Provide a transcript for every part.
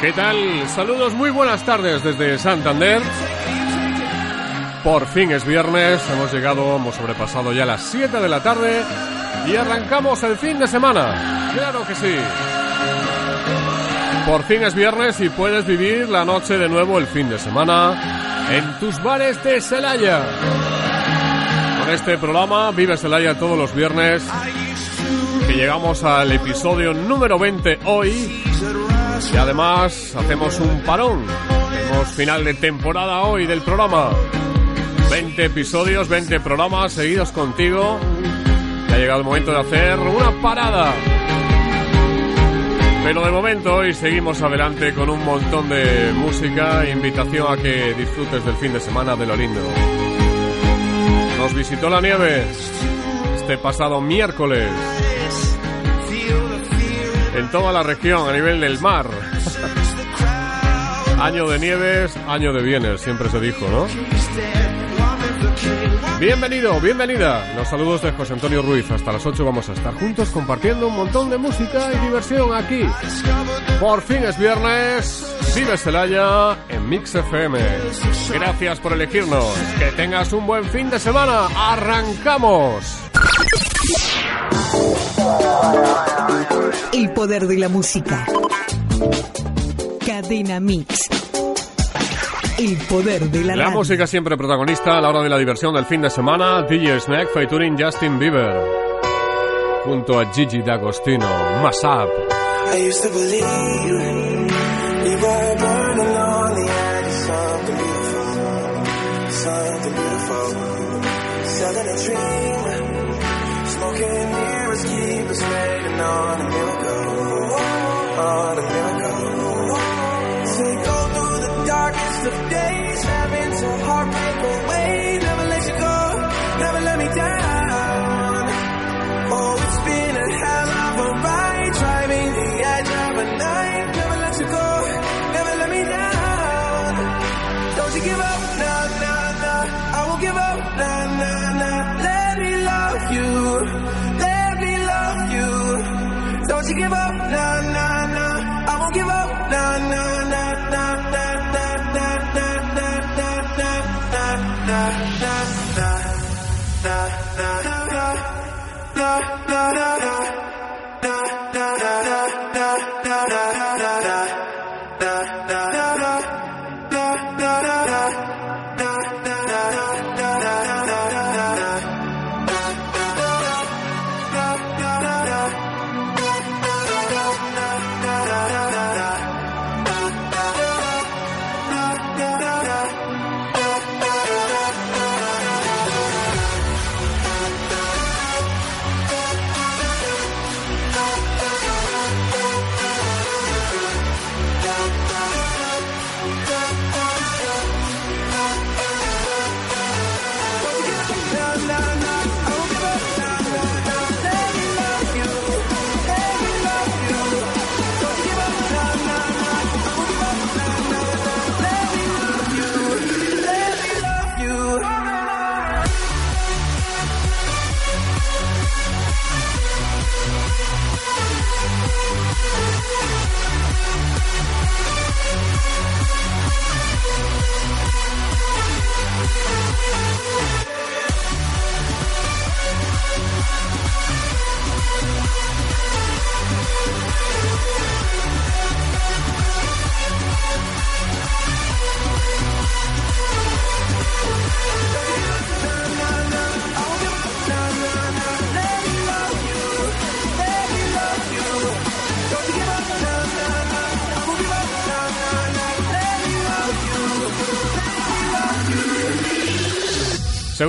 ¿Qué tal? Saludos, muy buenas tardes desde Santander. Por fin es viernes, hemos llegado, hemos sobrepasado ya las 7 de la tarde y arrancamos el fin de semana. Claro que sí. Por fin es viernes y puedes vivir la noche de nuevo el fin de semana en tus bares de Celaya. Con este programa Vive Celaya todos los viernes llegamos al episodio número 20 hoy y además hacemos un parón. Tenemos final de temporada hoy del programa. 20 episodios, 20 programas seguidos contigo. Ya ha llegado el momento de hacer una parada. Pero de momento hoy seguimos adelante con un montón de música invitación a que disfrutes del fin de semana de lo lindo. Nos visitó la nieve este pasado miércoles en toda la región a nivel del mar. año de nieves, año de bienes, siempre se dijo, ¿no? Bienvenido, bienvenida. Los saludos de José Antonio Ruiz. Hasta las 8 vamos a estar juntos compartiendo un montón de música y diversión aquí. Por fin es viernes. Vive Celaya en Mix FM. Gracias por elegirnos. Que tengas un buen fin de semana. ¡Arrancamos! El poder de la música. Cadena Mix. El poder de la, La música siempre protagonista a la hora de la diversión del fin de semana. DJ Snack featuring Justin Bieber. Junto a Gigi D'Agostino. Masab. I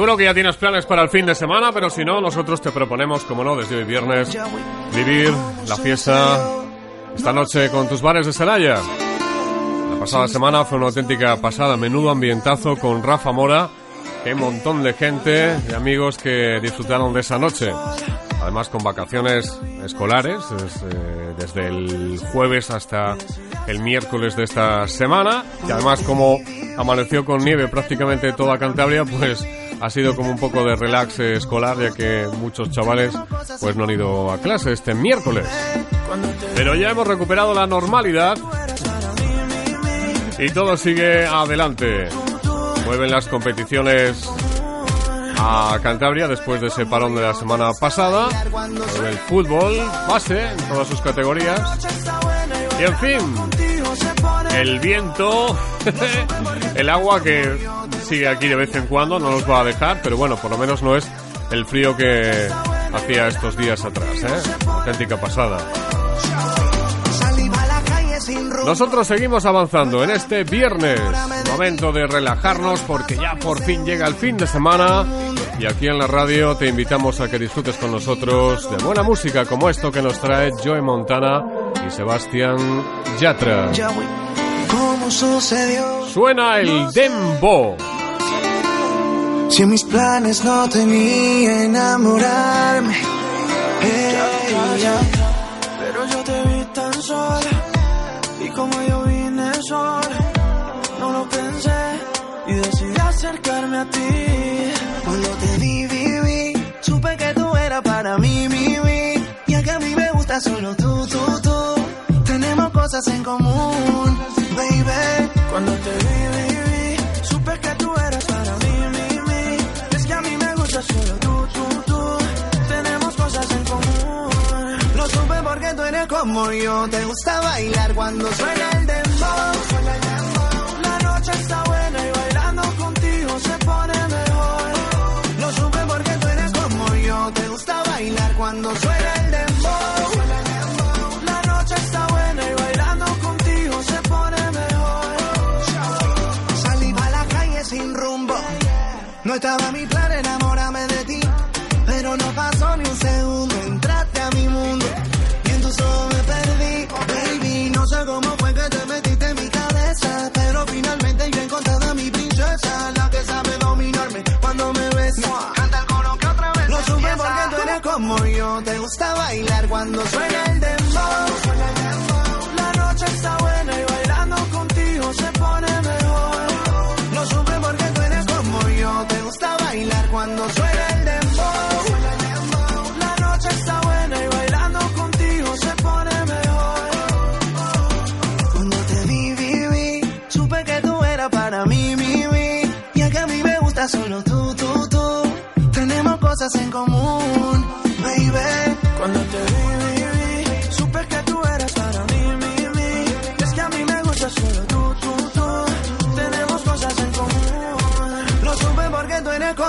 Seguro que ya tienes planes para el fin de semana, pero si no, nosotros te proponemos, como no, desde hoy viernes, vivir la fiesta esta noche con tus bares de Celaya. La pasada semana fue una auténtica pasada, menudo ambientazo con Rafa Mora, qué montón de gente y amigos que disfrutaron de esa noche. Además con vacaciones escolares, es, eh, desde el jueves hasta el miércoles de esta semana. Y además como amaneció con nieve prácticamente toda Cantabria, pues ha sido como un poco de relax eh, escolar, ya que muchos chavales pues no han ido a clase este miércoles. Pero ya hemos recuperado la normalidad y todo sigue adelante. Mueven las competiciones a Cantabria después de ese parón de la semana pasada. El fútbol, base en todas sus categorías. Y en fin, el viento, el agua que sigue aquí de vez en cuando, no nos va a dejar, pero bueno, por lo menos no es el frío que hacía estos días atrás, ¿eh? Auténtica pasada. Nosotros seguimos avanzando en este viernes, momento de relajarnos porque ya por fin llega el fin de semana y aquí en la radio te invitamos a que disfrutes con nosotros de buena música como esto que nos trae Joe Montana y Sebastián Yatra. Suena el Dembo. Si en mis planes no tenía enamorarme, pero yo te vi tan sola y como yo vine sola, no lo pensé y decidí acercarme a ti. Cuando te vi, vi, supe que tú eras para mí, mi, mi, y que a mí me gusta solo tú, tú, tú. Tenemos cosas en común, baby. Cuando te vi, vi, como yo, te gusta bailar cuando suena el dembow. La noche está buena y bailando contigo se pone mejor. Lo supe porque tú eres como yo, te gusta bailar cuando suena el dembow. La noche está buena y bailando contigo se pone mejor. Salí a la calle sin rumbo. No estaba mi gusta bailar cuando suena el dembow. La noche está buena y bailando contigo se pone mejor. Lo supe porque tú eres como yo, te gusta bailar cuando suena el dembow. La noche está buena y bailando contigo se pone mejor. Cuando te vi, vi, vi, supe que tú eras para mí, mi, mi, y es que a mí me gusta solo tú, tú, tú. Tenemos cosas en común,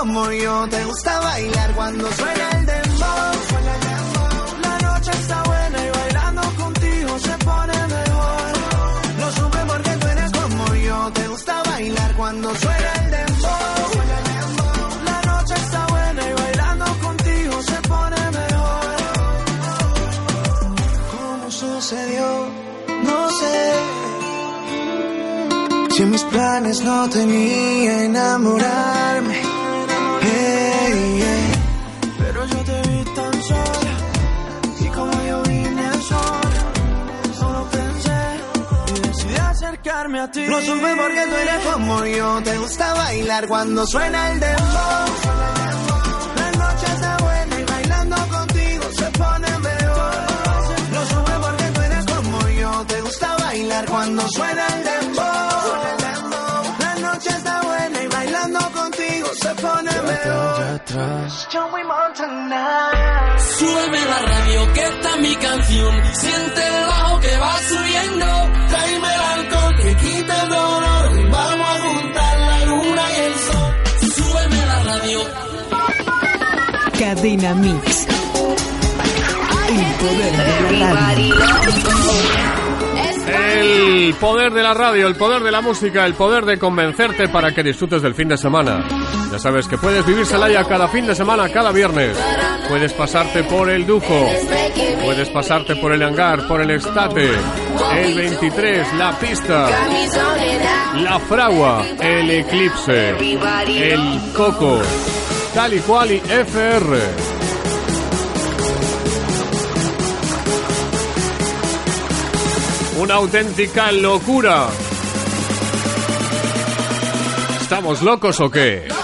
como yo, te gusta bailar cuando suena el dembow. La noche está buena y bailando contigo se pone mejor. Lo supe porque tú eres como yo, te gusta bailar cuando suena el dembow. La noche está buena y bailando contigo se pone mejor. ¿Cómo sucedió? No sé. Si mis planes no tenía enamorarme. A ti. Lo supe porque tú eres como yo, te gusta bailar cuando suena el dembow. La noche está buena y bailando contigo se pone mejor. Lo supe porque tú eres como yo, te gusta bailar cuando suena el dembow. La noche está buena y bailando contigo se pone mejor. Joey Montana. Súbeme la radio, que esta es mi canción. Siente el bajo que va subiendo. Tráeme el alcohol que quita el dolor. Vamos a juntar la luna y el sol. Súbeme la radio. Cadena Mix. El poder de la radio. El poder de la radio, el poder de la música, el poder de convencerte para que disfrutes del fin de semana. Ya sabes que puedes vivir Celaya cada fin de semana, cada viernes. Puedes pasarte por el Dujo, puedes pasarte por el Hangar, por el Estate, el 23, la pista, la Fragua, el Eclipse, el Coco, tal y cual y FR. Una auténtica locura. ¿Estamos locos o qué?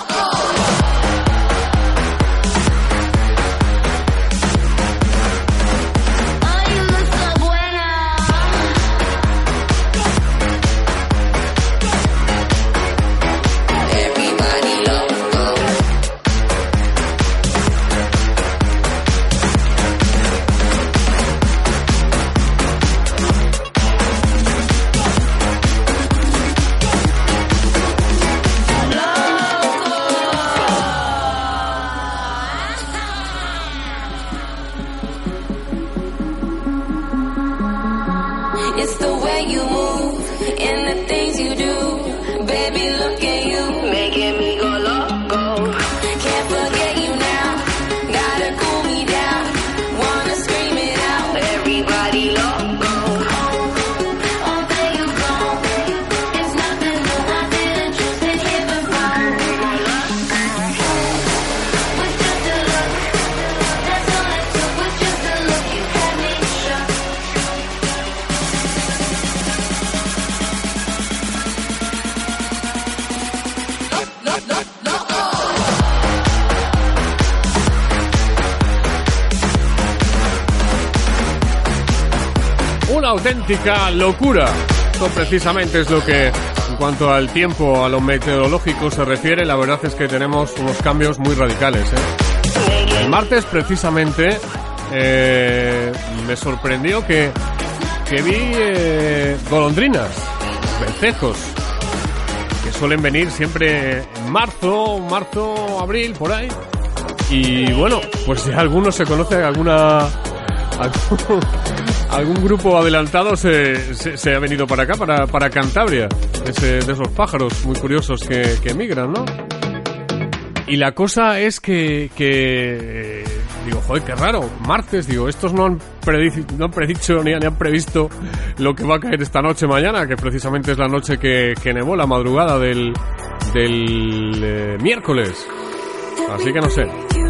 Auténtica locura. Esto precisamente es lo que, en cuanto al tiempo, a lo meteorológico se refiere, la verdad es que tenemos unos cambios muy radicales. ¿eh? El martes precisamente eh, me sorprendió que, que vi eh, golondrinas, vencejos, que suelen venir siempre en marzo, marzo, abril, por ahí. Y bueno, pues ya algunos se conoce alguna algún, grupo adelantado se, se, ha venido para acá, para, para Cantabria, ese, de esos pájaros muy curiosos que, que emigran, ¿no? Y la cosa es que, que digo, joder, qué raro, martes, digo, estos no han, no han predicho ni, ni, han previsto lo que va a caer esta noche mañana, que precisamente es la noche que, que nevó, la madrugada del, del eh, miércoles. Así que no sé,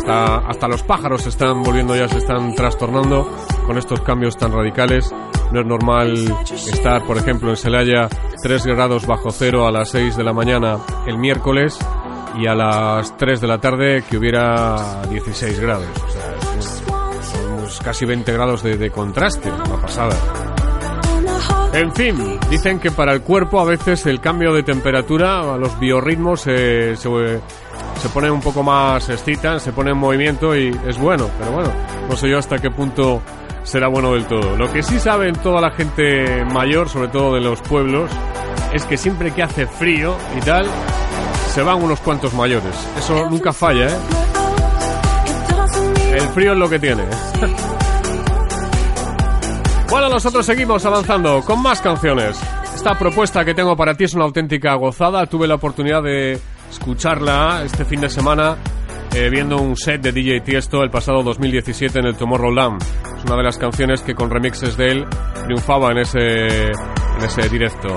hasta, los pájaros se están volviendo ya, se están trastornando con estos cambios tan radicales. No es normal estar, por ejemplo, en Celaya 3 grados bajo cero a las 6 de la mañana el miércoles y a las 3 de la tarde que hubiera 16 grados. O sea, casi 20 grados de, de contraste, una pasada. En fin, dicen que para el cuerpo a veces el cambio de temperatura, a los biorritmos eh, se, se pone un poco más excitan, se pone en movimiento y es bueno, pero bueno, no sé yo hasta qué punto será bueno del todo. Lo que sí saben toda la gente mayor, sobre todo de los pueblos, es que siempre que hace frío y tal, se van unos cuantos mayores. Eso nunca falla, ¿eh? El frío es lo que tiene. Bueno, nosotros seguimos avanzando con más canciones. Esta propuesta que tengo para ti es una auténtica gozada. Tuve la oportunidad de escucharla este fin de semana eh, viendo un set de DJ Tiesto el pasado 2017 en el Tomorrowland. Es una de las canciones que con remixes de él triunfaba en ese, en ese directo.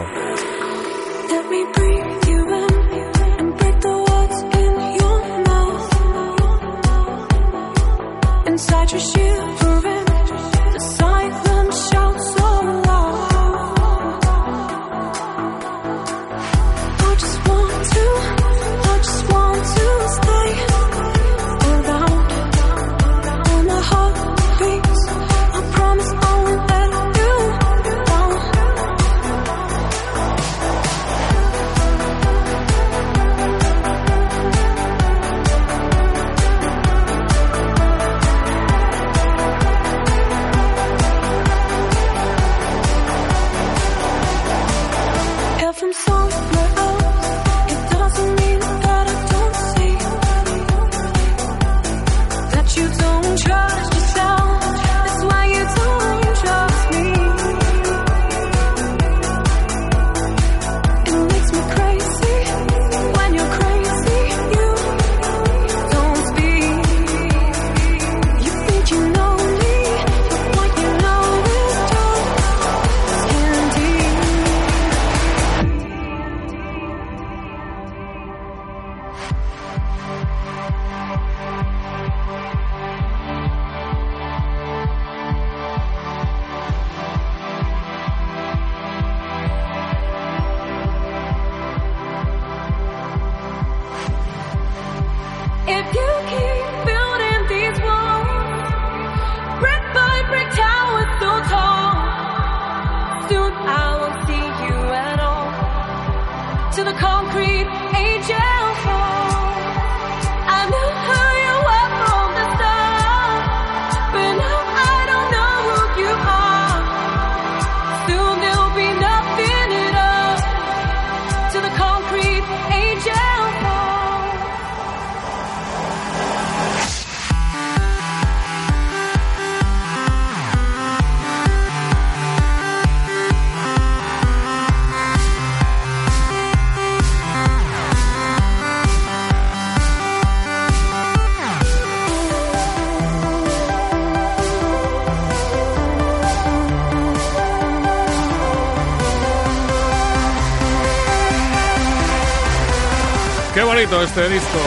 este disco.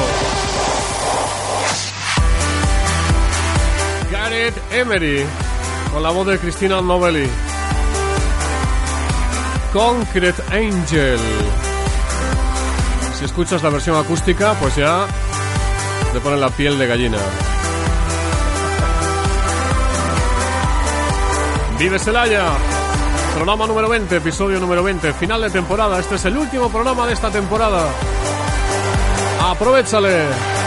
Gareth Emery, con la voz de Cristina Novelli. Concrete Angel. Si escuchas la versión acústica, pues ya te pone la piel de gallina. Vive Celaya, programa número 20, episodio número 20, final de temporada. Este es el último programa de esta temporada. Aprovechale.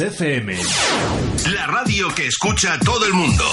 FM. La radio que escucha todo el mundo.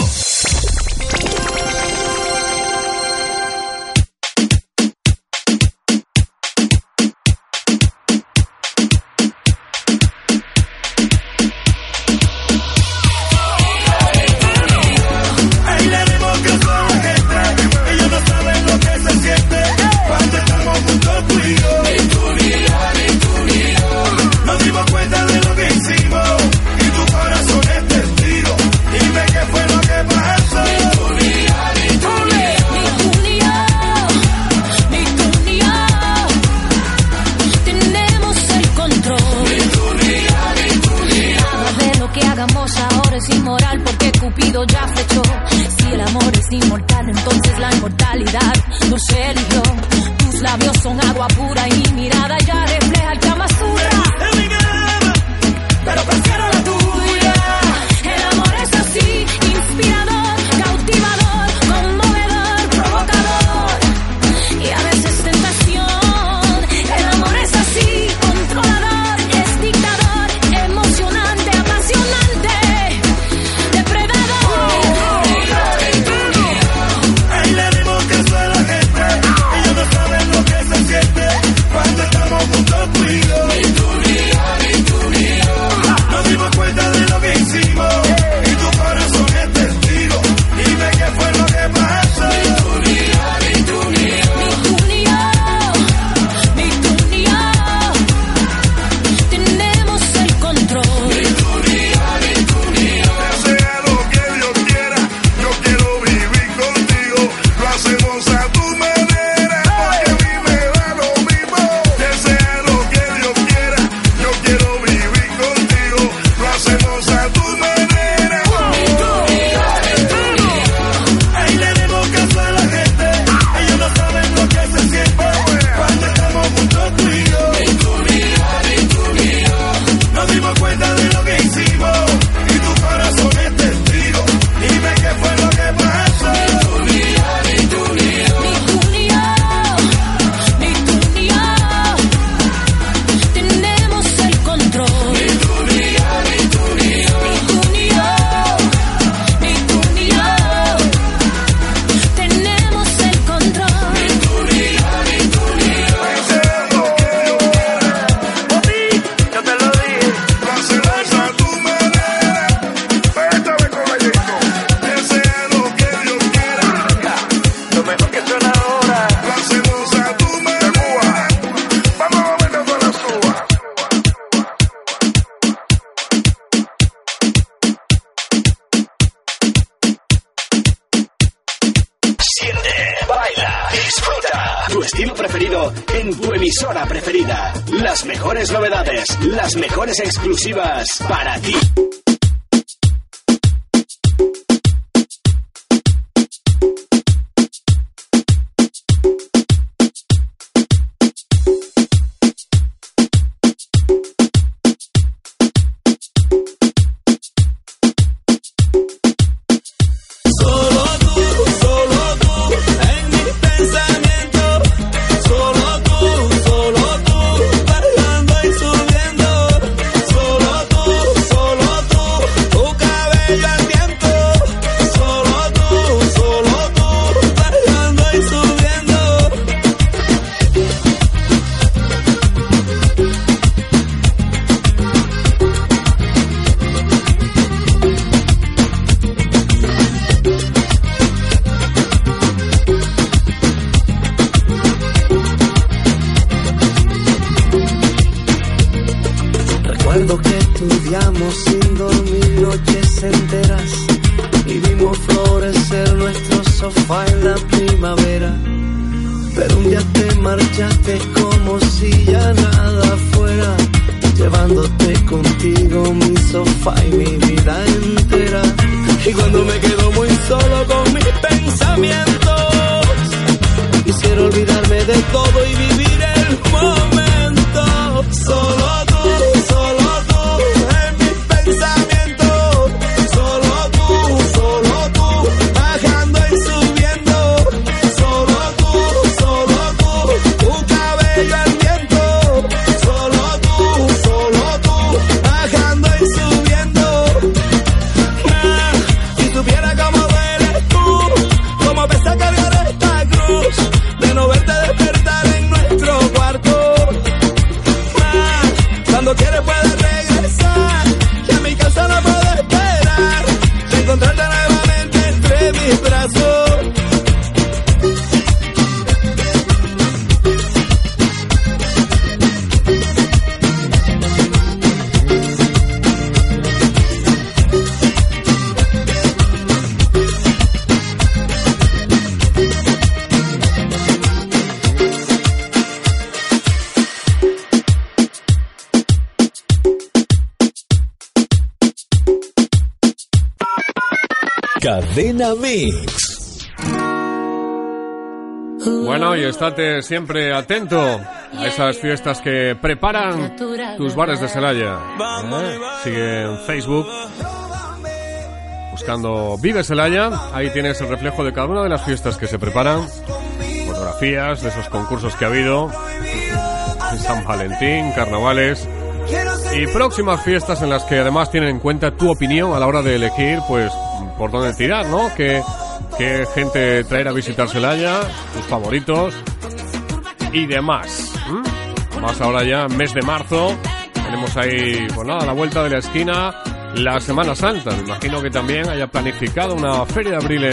emisora preferida. Las mejores novedades, las mejores exclusivas para ti. Olvidarme de todo y vivir el momento. Solo Cadena Mix. Bueno, y estate siempre atento a esas fiestas que preparan tus bares de Celaya. ¿eh? Sigue en Facebook buscando Vive Celaya. Ahí tienes el reflejo de cada una de las fiestas que se preparan. Fotografías de esos concursos que ha habido. San Valentín, carnavales y próximas fiestas en las que además tienen en cuenta tu opinión a la hora de elegir, pues, por dónde tirar, ¿no? ¿Qué, gente traer a visitar Celaya, tus favoritos y demás. Más ahora ya, mes de marzo, tenemos ahí, pues nada, a la vuelta de la esquina, la Semana Santa. Me imagino que también haya planificado una feria de abril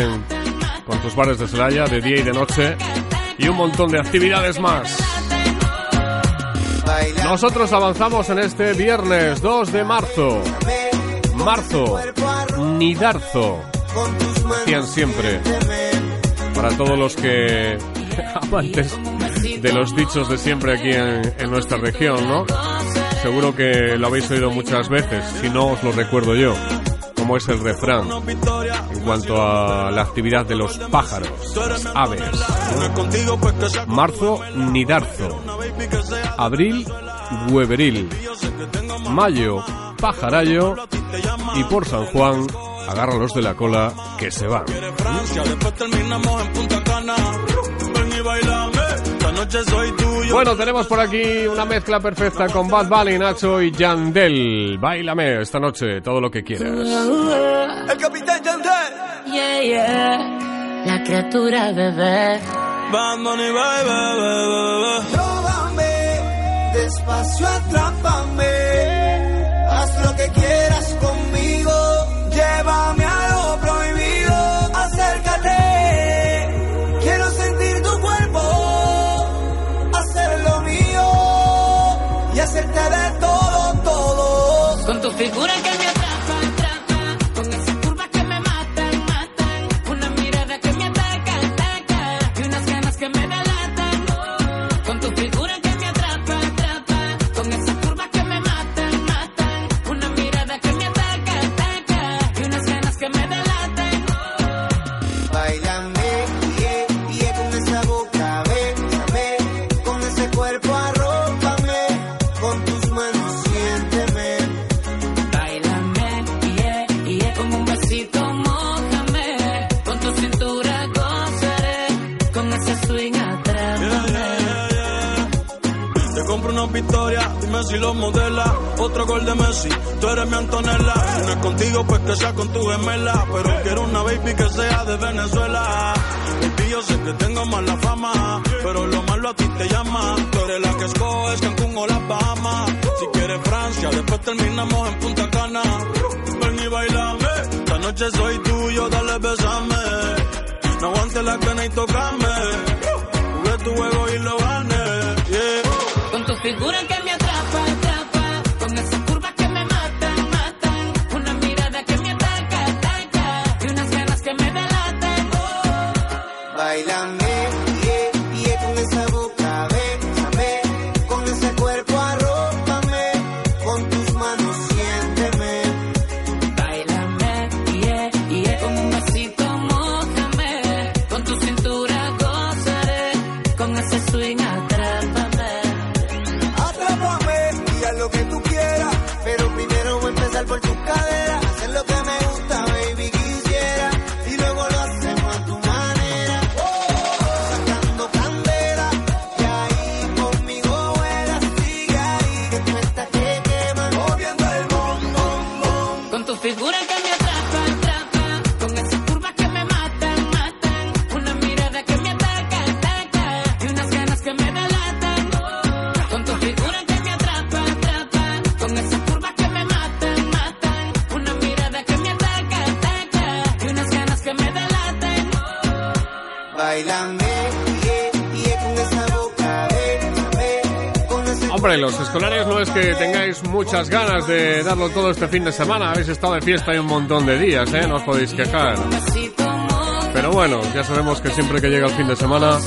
con tus bares de Celaya, de día y de noche, y un montón de actividades más. Nosotros avanzamos en este viernes 2 de marzo. Marzo, Nidarzo, decían siempre. Para todos los que amantes de los dichos de siempre aquí en, en nuestra región, ¿no? Seguro que lo habéis oído muchas veces, si no os lo recuerdo yo, como es el refrán en cuanto a la actividad de los pájaros, aves. Marzo, Nidarzo. Abril, Hueveril. Mayo, Pajarallo. Y por San Juan, agárralos de la cola que se van. Tuyo. Bueno, tenemos por aquí una mezcla perfecta con Bad Bunny, Nacho y Yandel. Bailame esta noche todo lo que quieras. El capitán Yandel. Yeah, yeah. La criatura bebé. Bad Bunny, bye, bye, bye, bye, bye. Róbame, despacio atrápame. Haz lo que quieras Otro gol de Messi, tú eres mi Antonella. Si es contigo, pues que sea con tu gemela. Pero quiero una baby que sea de Venezuela. Baby, yo sé que tengo mala fama, pero lo malo a ti te llama. Tú eres la que escoges Cancún o las Bahamas. Si quieres Francia, después terminamos en Punta Cana. Ven y bailame, esta noche soy tuyo, dale besame. No aguantes la pena y tocame. Jugué tu juego y lo gané. Con tu figura que hombre, los escolares no es que tengáis muchas ganas de darlo todo este fin de semana. Habéis estado de fiesta y un montón de días, ¿eh? No os podéis quejar. Pero bueno, ya sabemos que siempre que llega el fin de semana,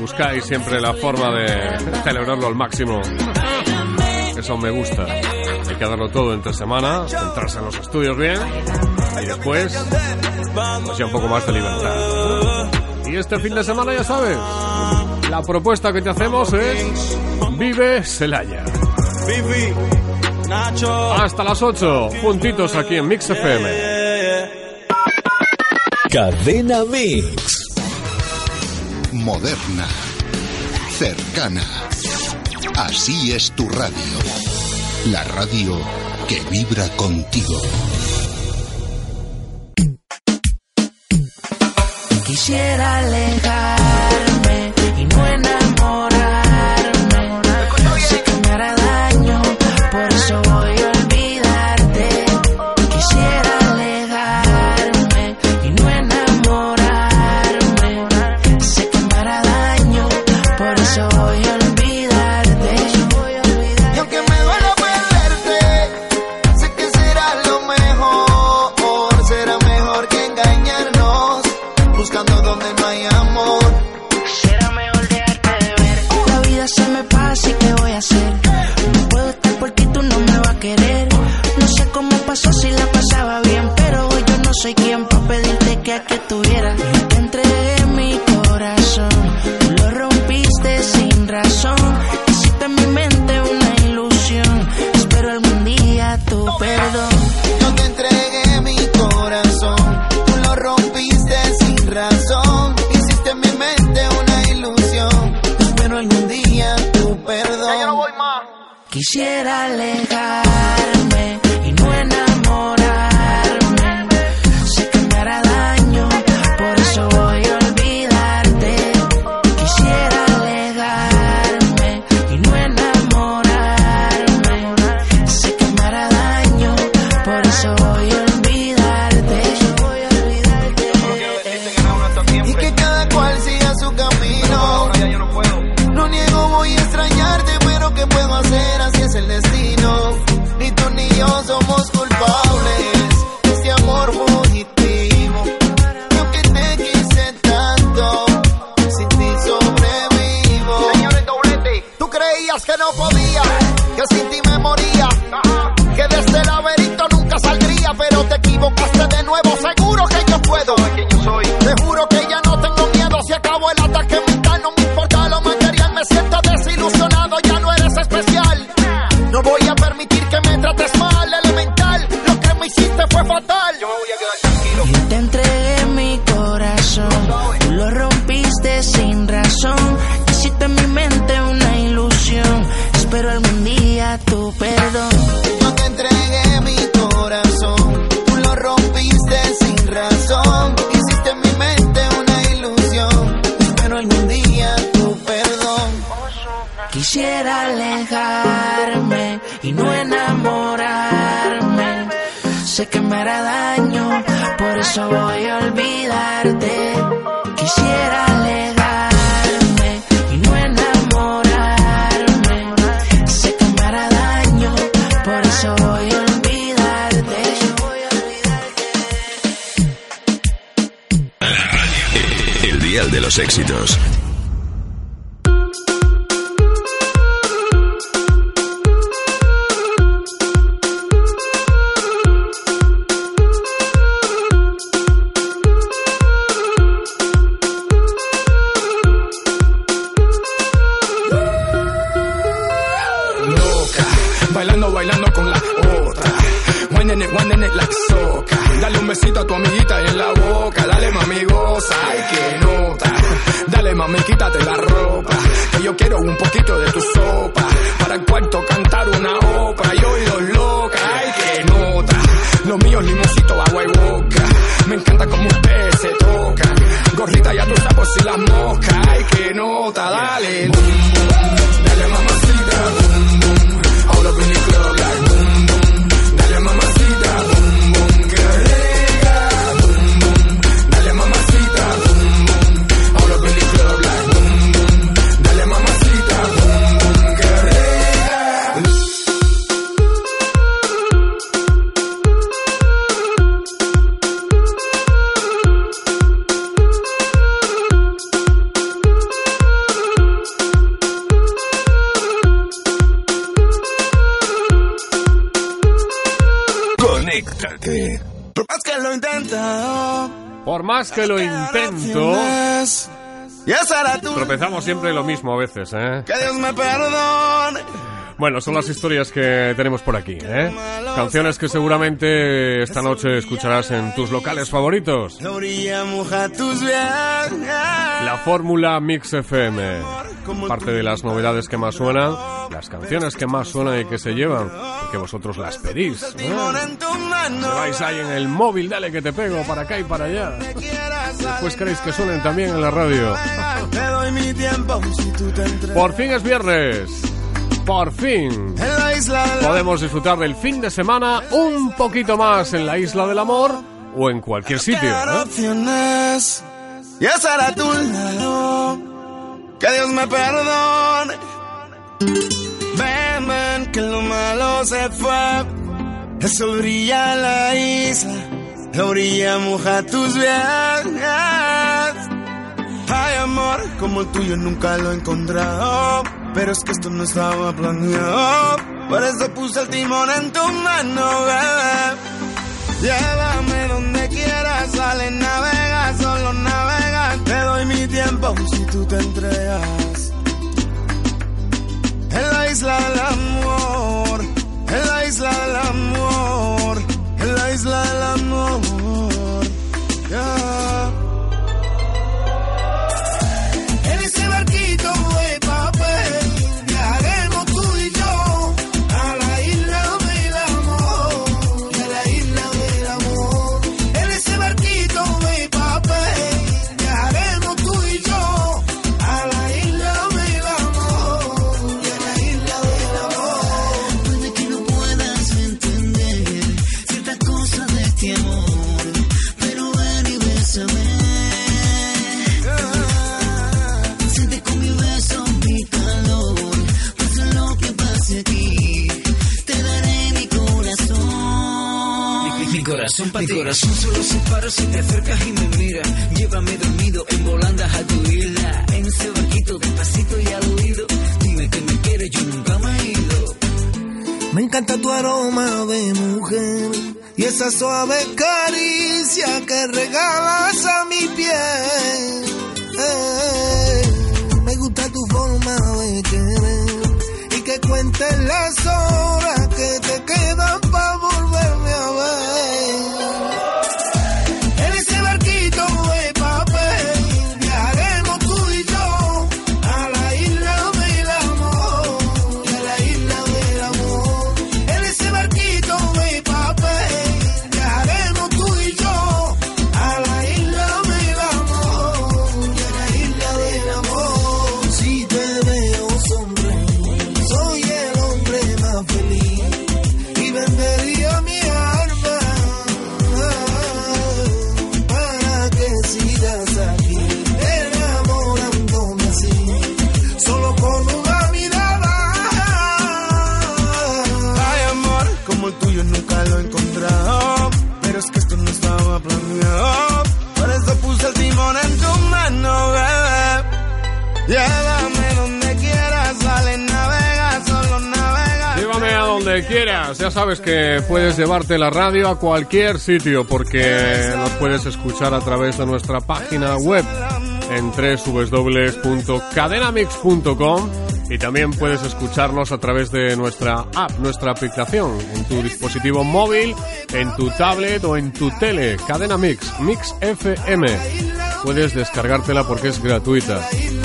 buscáis siempre la forma de celebrarlo al máximo. Eso me gusta. Hay que darlo todo entre semana, centrarse en los estudios bien y después, pues ya un poco más de libertad. Y este fin de semana, ya sabes, la propuesta que te hacemos es Vive Celaya. Hasta las 8, juntitos aquí en Mix FM. Cadena Mix. Moderna. Cercana. Así es tu radio. La radio que vibra contigo. Quisiera alejar la pasaba bien, pero hoy yo no soy quien. Quisiera alejarme y no enamorarme. Sé que me hará daño, por eso voy a olvidarte. Quisiera alejarme y no enamorarme. Sé que me hará daño, por eso voy a olvidarte. El dial de los éxitos. Por más que lo intento, Por más que lo intento, tropezamos siempre lo mismo a veces, ¿eh? Que Dios me perdone. Bueno, son las historias que tenemos por aquí, ¿eh? Canciones que seguramente esta noche escucharás en tus locales favoritos. La fórmula Mix FM. Parte de las novedades que más suenan, las canciones que más suenan y que se llevan, porque vosotros las pedís. ¿eh? Que vais ahí en el móvil, dale que te pego para acá y para allá. Después queréis que suenen también en la radio. Por fin es viernes. Por fin. Podemos disfrutar del fin de semana un poquito más en la Isla del Amor o en cualquier sitio. Opciones. Y estar a tu lado. Que Dios me perdone. Ven, ven, que lo malo se fue. El sol brilla la isla. La orilla moja tus viajes. Hay amor como el tuyo nunca lo he encontrado. Pero es que esto no estaba planeado. Por eso puse el timón en tu mano, bebé. Llévame donde quieras, sale, navega, solo navega. Te doy mi tiempo si tú te entregas. En la isla del amor, en la isla del amor, en la isla del amor. Corazón para ti. Mi corazón solo se para si te acercas y me miras. Llévame dormido en volandas a tu isla. En ese barquito despacito y al oído. Dime que me quieres, yo nunca me he ido. Me encanta tu aroma de mujer y esa suave caricia que regalas a mi piel. Eh, me gusta tu forma de querer y que cuentes las horas quieras. Ya sabes que puedes llevarte la radio a cualquier sitio porque nos puedes escuchar a través de nuestra página web en www.cadenamix.com y también puedes escucharnos a través de nuestra app, nuestra aplicación en tu dispositivo móvil, en tu tablet o en tu tele. Cadena Mix, Mix FM. Puedes descargártela porque es gratuita.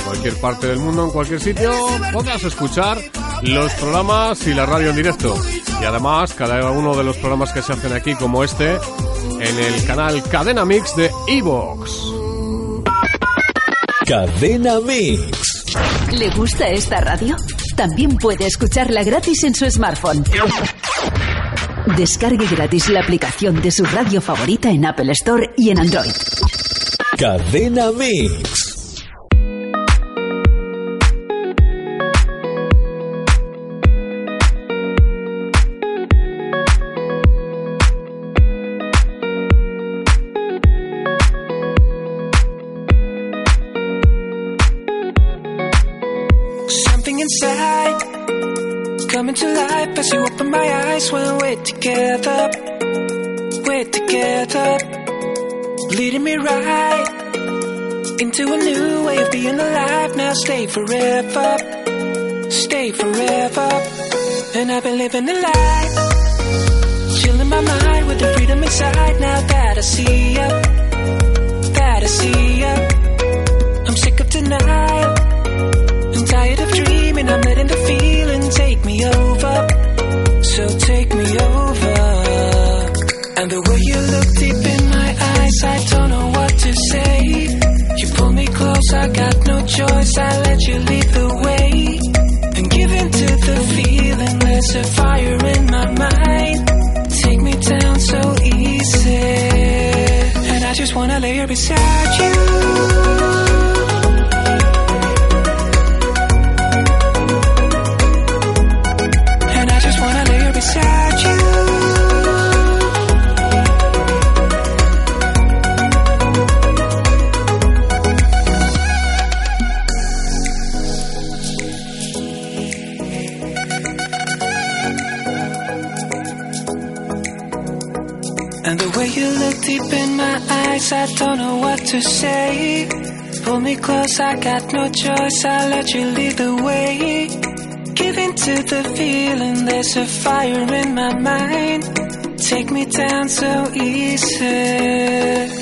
Cualquier parte del mundo, en cualquier sitio, podrás escuchar los programas y la radio en directo. Y además, cada uno de los programas que se hacen aquí, como este, en el canal Cadena Mix de Evox. Cadena Mix. ¿Le gusta esta radio? También puede escucharla gratis en su smartphone. Descargue gratis la aplicación de su radio favorita en Apple Store y en Android. Cadena Mix. Together. We're together, leading me right into a new way of being alive. Now stay forever, stay forever. And I've been living the life, chilling my mind with the freedom inside. Now that I see ya, that I see ya, I'm sick of denial. I'm tired of dreaming, I'm letting the feeling take me over. So take me over. And the way I got no choice, I let you lead the way. Give in to the feeling, there's a fire in my mind. Take me down so easy.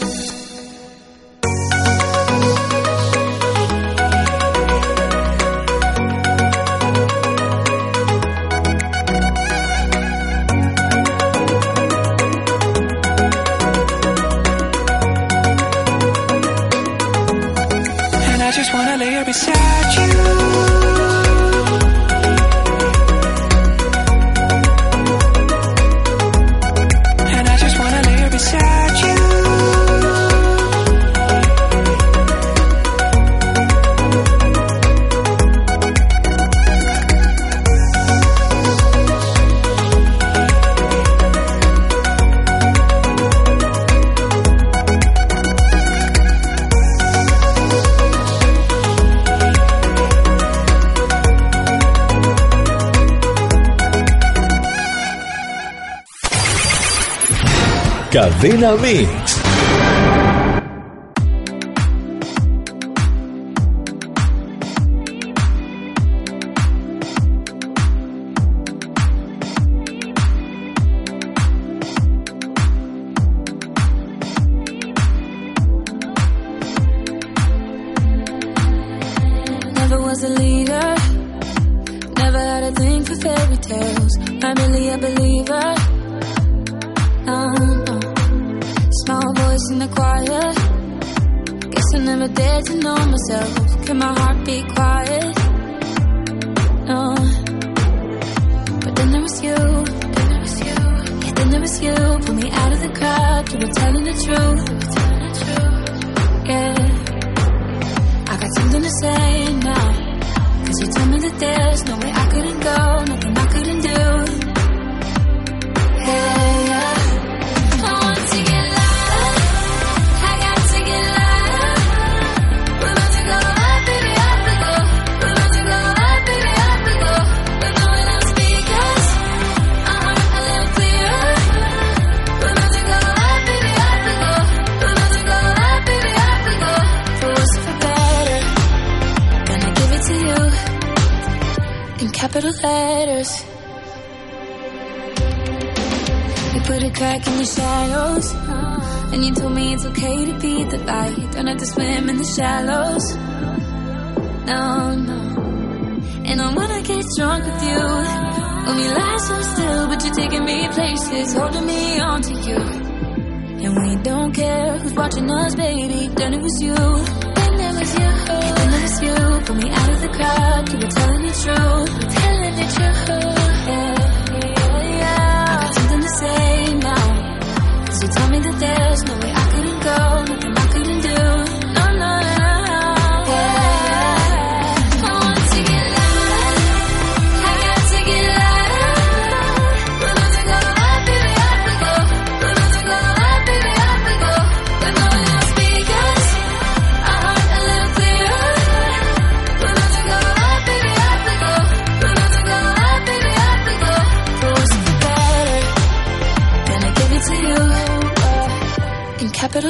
Cadena Mix. drunk with you. we lie so still, but you're taking me places, holding me onto you. And we don't care who's watching us, baby. Then it was you. Then it was you. And then it was you. Pull me out of the crowd. You were telling the truth, Telling the truth. Yeah, yeah, yeah. I got something to say now. so tell me that there's no way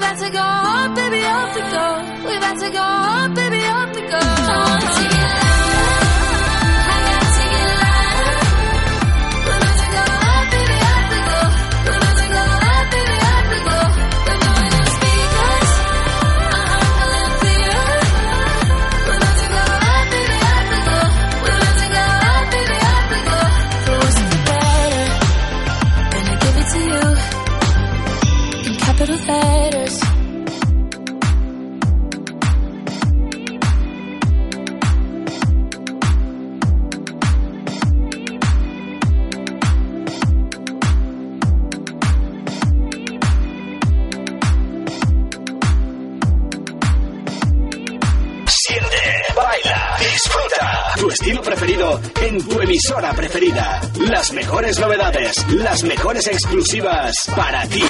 about to go up, baby, up and go. We about to go up, baby, up and go. preferida. Las mejores novedades, las mejores exclusivas para ti.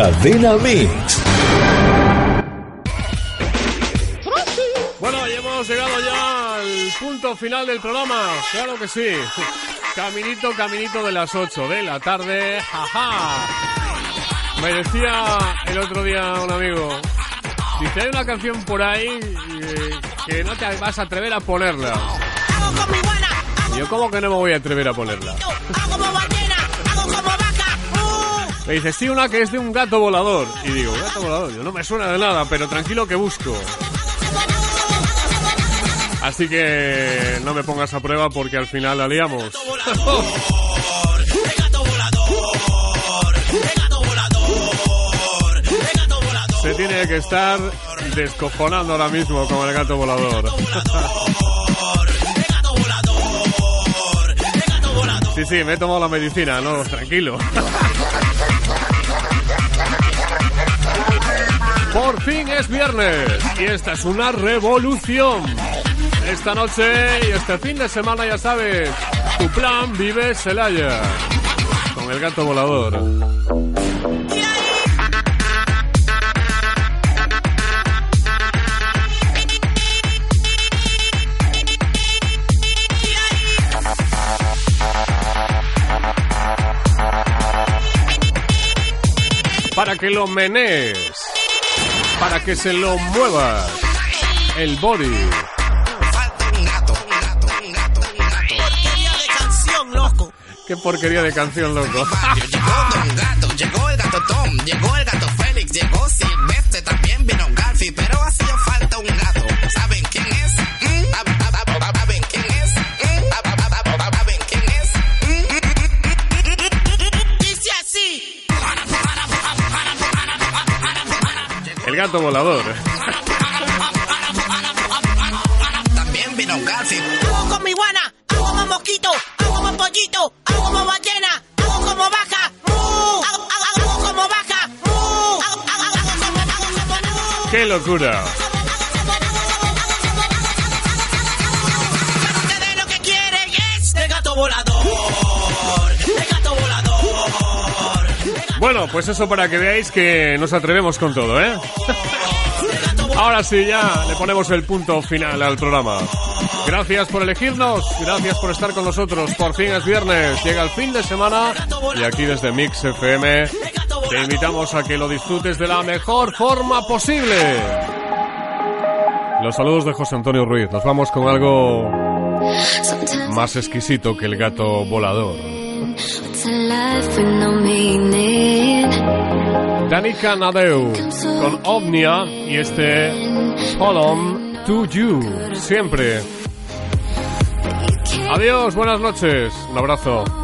Cadena Mix. Bueno, y hemos llegado ya al punto final del programa. Claro que sí. Caminito, caminito de las 8 de la tarde. Jaja. Me decía el otro día un amigo. Dice, hay una canción por ahí eh, que no te vas a atrever a ponerla. Yo como que no me voy a atrever a ponerla. Me dice, sí, una que es de un gato volador. Y digo, gato volador, yo no me suena de nada, pero tranquilo que busco. Así que no me pongas a prueba porque al final la liamos. Se tiene que estar descojonando ahora mismo con el gato volador. Sí, sí, me he tomado la medicina, no, tranquilo. Por fin es viernes y esta es una revolución. Esta noche y este fin de semana ya sabes, tu plan vive Celaya con el gato volador. Para que lo menees, para que se lo muevas, el body. Porquería de canción, loco. Qué porquería de canción, loco. gato volador. También vino Garfi. Hago con mi guana, hago como mosquito, hago como pollito, hago como ballena, hago como vaca. Hago, hago- hago como vaca. mu, hago- Bueno, pues eso para que veáis que nos atrevemos con todo, ¿eh? Ahora sí, ya le ponemos el punto final al programa. Gracias por elegirnos, gracias por estar con nosotros. Por fin es viernes, llega el fin de semana y aquí desde Mix FM te invitamos a que lo disfrutes de la mejor forma posible. Los saludos de José Antonio Ruiz. Nos vamos con algo más exquisito que el gato volador. Danica Nadeu con Omnia y este Hold On To You. Siempre. Adiós, buenas noches. Un abrazo.